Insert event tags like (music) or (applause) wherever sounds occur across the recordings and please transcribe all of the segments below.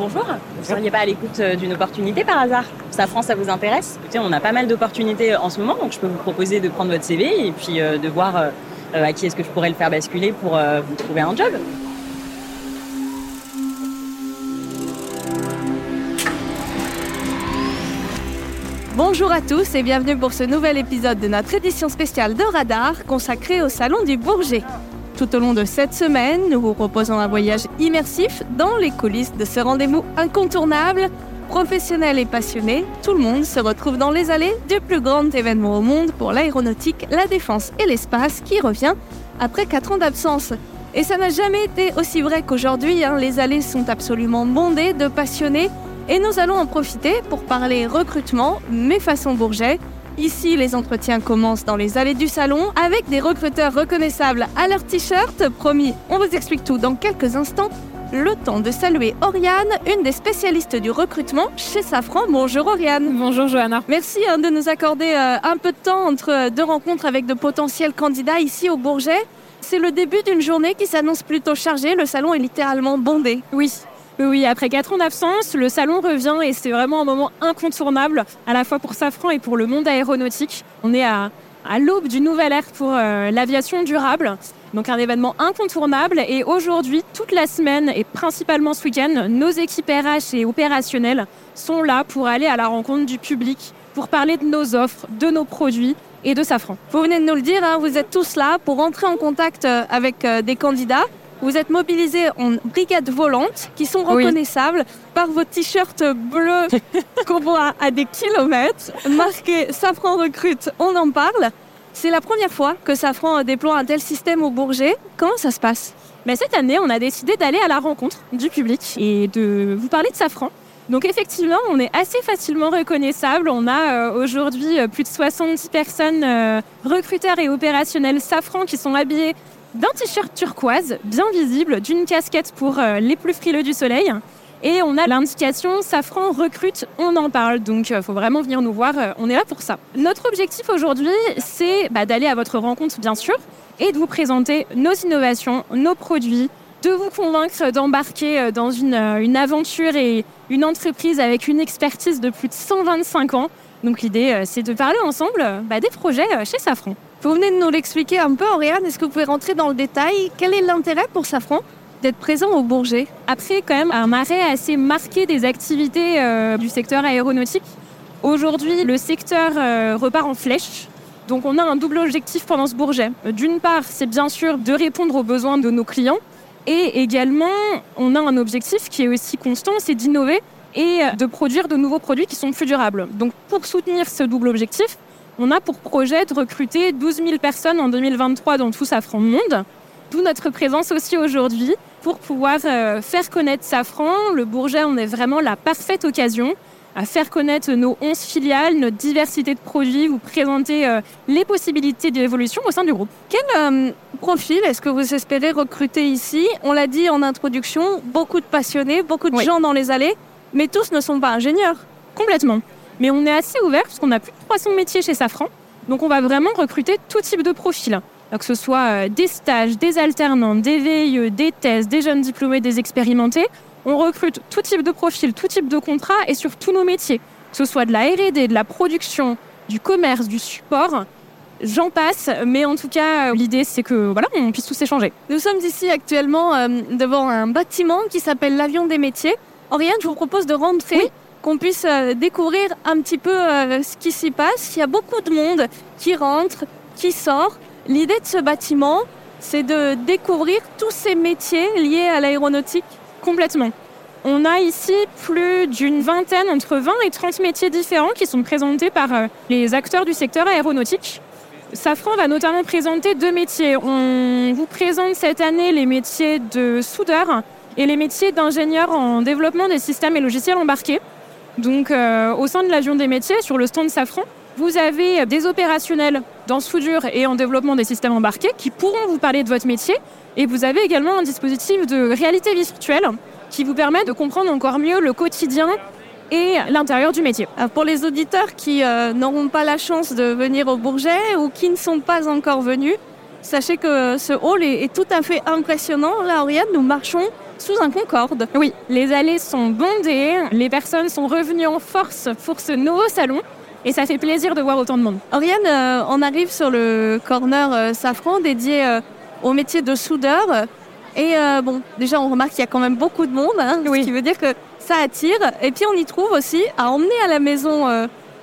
Bonjour, vous ne seriez pas à l'écoute euh, d'une opportunité par hasard? Safran, ça vous intéresse? Écoutez, on a pas mal d'opportunités en ce moment, donc je peux vous proposer de prendre votre CV et puis euh, de voir euh, à qui est-ce que je pourrais le faire basculer pour vous trouver un job. Bonjour à tous et bienvenue pour ce nouvel épisode de notre édition spéciale de Radar consacrée au Salon du Bourget. Tout au long de cette semaine, nous vous proposons un voyage immersif dans les coulisses de ce rendez-vous incontournable. Professionnels et passionnés, tout le monde se retrouve dans les allées du plus grand événement au monde pour l'aéronautique, la défense et l'espace qui revient après 4 ans d'absence. Et ça n'a jamais été aussi vrai qu'aujourd'hui, hein. les allées sont absolument bondées de passionnés et nous allons en profiter pour parler recrutement, mais façon Bourget, Ici, les entretiens commencent dans les allées du salon avec des recruteurs reconnaissables à leur t-shirt. Promis, on vous explique tout dans quelques instants. Le temps de saluer Oriane, une des spécialistes du recrutement chez Safran. Bonjour Oriane. Bonjour Johanna. Merci hein, de nous accorder euh, un peu de temps entre deux rencontres avec de potentiels candidats ici au Bourget. C'est le début d'une journée qui s'annonce plutôt chargée. Le salon est littéralement bondé. Oui, oui, après 4 ans d'absence, le salon revient et c'est vraiment un moment incontournable, à la fois pour Safran et pour le monde aéronautique. On est à, l'aube du nouvel ère pour euh, l'aviation durable. Donc un événement incontournable et aujourd'hui, toute la semaine et principalement ce week-end, nos équipes RH et opérationnelles sont là pour aller à la rencontre du public, pour parler de nos offres, de nos produits et de Safran. Vous venez de nous le dire, hein, vous êtes tous là pour entrer en contact euh, avec euh, des candidats vous êtes mobilisés en brigade volante qui sont reconnaissables par vos t-shirts bleus (laughs) qu'on voit à des kilomètres, marqué Safran recrute, on en parle. C'est la première fois que Safran déploie un tel système au Bourget. Comment ça se passe? Mais Cette année, on a décidé d'aller à la rencontre du public et de vous parler de Safran. Donc effectivement, on est assez facilement reconnaissable. On a euh, aujourd'hui euh, plus de 70 personnes, euh, recruteurs et opérationnels Safran, qui sont habillés d'un t-shirt turquoise bien visible, d'une casquette pour euh, les plus frileux du soleil. Et on a l'indication Safran recrute, on en parle. Donc il euh, faut vraiment venir nous voir, euh, on est là pour ça. Notre objectif aujourd'hui, c'est bah, d'aller à votre rencontre bien sûr et de vous présenter nos innovations, nos produits, de vous convaincre d'embarquer dans une, aventure et une entreprise avec une expertise de plus de 125 ans. Donc l'idée, c'est de parler ensemble bah, des projets chez Safran. Vous venez de nous l'expliquer un peu, Oriane. Est-ce que vous pouvez rentrer dans le détail? Quel est l'intérêt pour Safran d'être présent au Bourget? Après, quand même, un arrêt assez marqué des activités euh, du secteur aéronautique. Aujourd'hui, le secteur euh, repart en flèche. Donc, on a un double objectif pendant ce Bourget. D'une part, c'est bien sûr de répondre aux besoins de nos clients. Et également, on a un objectif qui est aussi constant, c'est d'innover et de produire de nouveaux produits qui sont plus durables. Donc, pour soutenir ce double objectif, on a pour projet de recruter 12 000 personnes en 2023 dans tout Safran Monde. D'où notre présence aussi aujourd'hui pour pouvoir euh, faire connaître Safran. Le Bourget, on est vraiment la parfaite occasion à faire connaître nos 11 filiales, notre diversité de produits, vous présenter euh, les possibilités d'évolution au sein du groupe. Quel euh, profil est-ce que vous espérez recruter ici? On l'a dit en introduction, beaucoup de passionnés, beaucoup de gens dans les allées, mais tous ne sont pas ingénieurs. Complètement. Mais on est assez ouvert parce qu'on a plus de 300 métiers chez Safran. Donc on va vraiment recruter tout type de profil. Que ce soit euh, des stages, des alternants, des VIE, des thèses, des jeunes diplômés, des expérimentés. On recrute tout type de profil, tout type de contrat et sur tous nos métiers. Que ce soit de la R&D, de la production, du commerce, du support. J'en passe, mais en tout cas, euh, l'idée c'est que voilà, on puisse tous échanger. Nous sommes ici actuellement euh, devant un bâtiment qui s'appelle l'avion des métiers. Oriane, je vous propose de rentrer qu'on puisse euh, découvrir un petit peu euh, ce qui s'y passe. Il y a beaucoup de monde qui rentre, qui sort. L'idée de ce bâtiment, c'est de découvrir tous ces métiers liés à l'aéronautique. Complètement. On a ici plus d'une vingtaine, entre 20 et 30 métiers différents qui sont présentés par euh, les acteurs du secteur aéronautique. Safran va notamment présenter deux métiers. On vous présente cette année les métiers de soudeur et les métiers d'ingénieur en développement des systèmes et logiciels embarqués. Donc euh, au sein de l'avion des métiers, sur le stand Safran, vous avez des opérationnels dans soudure et en développement des systèmes embarqués qui pourront vous parler de votre métier. Et vous avez également un dispositif de réalité virtuelle qui vous permet de comprendre encore mieux le quotidien et l'intérieur du métier. pour les auditeurs qui euh, n'auront pas la chance de venir au Bourget ou qui ne sont pas encore venus, sachez que ce hall est, est tout à fait impressionnant. Là, Oriane, nous marchons sous un Concorde. Oui, les allées sont bondées, les personnes sont revenues en force pour ce nouveau salon. Et ça fait plaisir de voir autant de monde. Oriane, euh, on arrive sur le corner euh, Safran dédié euh, au métier de soudeur. Et bon, déjà, on remarque qu'il y a quand même beaucoup de monde, hein, ce qui veut dire que ça attire. Et puis, on y trouve aussi à emmener à la maison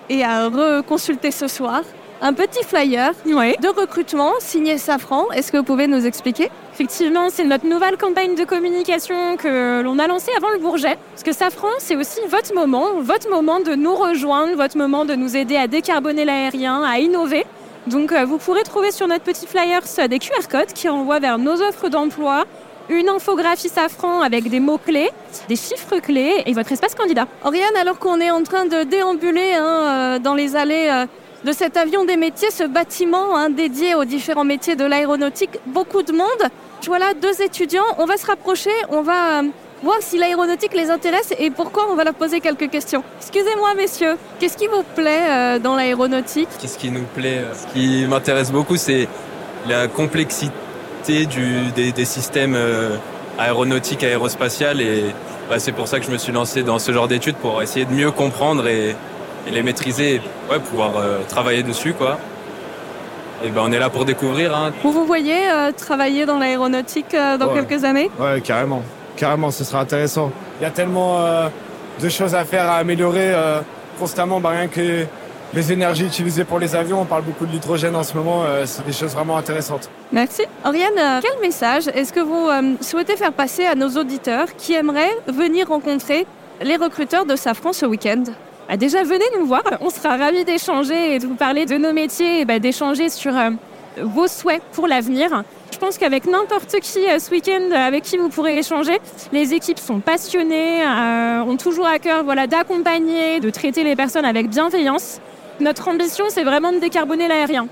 et à reconsulter ce soir un petit flyer de recrutement signé Safran. Est-ce que vous pouvez nous expliquer? Effectivement, c'est notre nouvelle campagne de communication que l'on a lancée avant le Bourget. Parce que Safran, c'est aussi votre moment, votre moment de nous rejoindre, votre moment de nous aider à décarboner l'aérien, à innover. Donc euh, vous pourrez trouver sur notre petit flyer des QR codes qui renvoient vers nos offres d'emploi, une infographie Safran avec des mots-clés, des chiffres clés et votre espace candidat. Oriane, alors qu'on est en train de déambuler hein, euh, dans les allées euh, de cet avion des métiers, ce bâtiment hein, dédié aux différents métiers de l'aéronautique. Beaucoup de monde. Voilà deux étudiants. On va se rapprocher, on va euh, voir si l'aéronautique les intéresse et pourquoi on va leur poser quelques questions. Excusez-moi messieurs, qu'est-ce qui vous plaît euh, dans l'aéronautique? Qu'est-ce qui nous plaît euh, Ce qui m'intéresse beaucoup, c'est la complexité des, systèmes aéronautiques, aérospatiales et bah, c'est pour ça que je me suis lancé dans ce genre d'études pour essayer de mieux comprendre et et les maîtriser, ouais, pouvoir euh, travailler dessus, quoi. Et ben on est là pour découvrir. Hein. Vous vous voyez euh, travailler dans l'aéronautique euh, dans quelques années? Ouais, carrément. Carrément, ce sera intéressant. Il y a tellement de choses à faire, à améliorer constamment, bah, rien que les énergies utilisées pour les avions, on parle beaucoup de l'hydrogène en ce moment, c'est des choses vraiment intéressantes. Merci. Oriane, quel message est-ce que vous souhaitez faire passer à nos auditeurs qui aimeraient venir rencontrer les recruteurs de Safran ce week-end? Bah, déjà, venez nous voir. On sera ravis d'échanger et de vous parler de nos métiers et bah, d'échanger sur euh, vos souhaits pour l'avenir. Je pense qu'avec n'importe qui euh, ce week-end avec qui vous pourrez échanger, les équipes sont passionnées, euh, ont toujours à cœur voilà, d'accompagner, de traiter les personnes avec bienveillance. Notre ambition, c'est vraiment de décarboner l'aérien.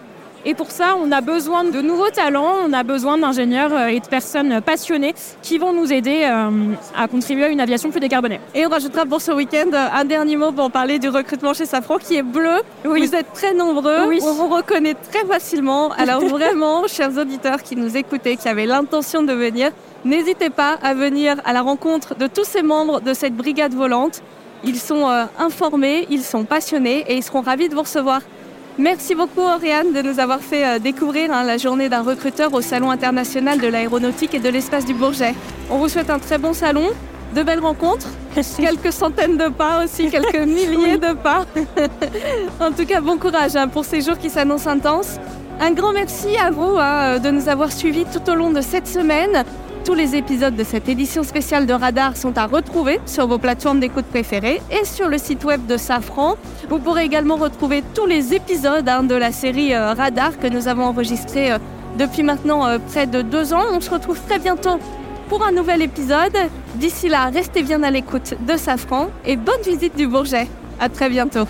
Et pour ça, on a besoin de nouveaux talents, on a besoin d'ingénieurs euh, et de personnes passionnées qui vont nous aider euh, à contribuer à une aviation plus décarbonée. Et on rajoutera pour ce week-end euh, un dernier mot pour parler du recrutement chez Safran qui est bleu. Vous êtes très nombreux, oui. on vous reconnaît très facilement. Alors (laughs) vraiment, chers auditeurs qui nous écoutaient, qui avaient l'intention de venir, n'hésitez pas à venir à la rencontre de tous ces membres de cette brigade volante. Ils sont informés, ils sont passionnés et ils seront ravis de vous recevoir. Merci beaucoup Oriane de nous avoir fait euh, découvrir hein, la journée d'un recruteur au Salon international de l'aéronautique et de l'espace du Bourget. On vous souhaite un très bon salon, de belles rencontres, quelques centaines de pas aussi, quelques (laughs) milliers de pas. (laughs) en tout cas, bon courage hein, pour ces jours qui s'annoncent intenses. Un grand merci à vous hein, de nous avoir suivis tout au long de cette semaine. Tous les épisodes de cette édition spéciale de Radar sont à retrouver sur vos plateformes d'écoute préférées et sur le site web de Safran. Vous pourrez également retrouver tous les épisodes hein, de la série euh, Radar que nous avons enregistré euh, depuis maintenant euh, près de deux ans. On se retrouve très bientôt pour un nouvel épisode. D'ici là, restez bien à l'écoute de Safran et bonne visite du Bourget. À très bientôt.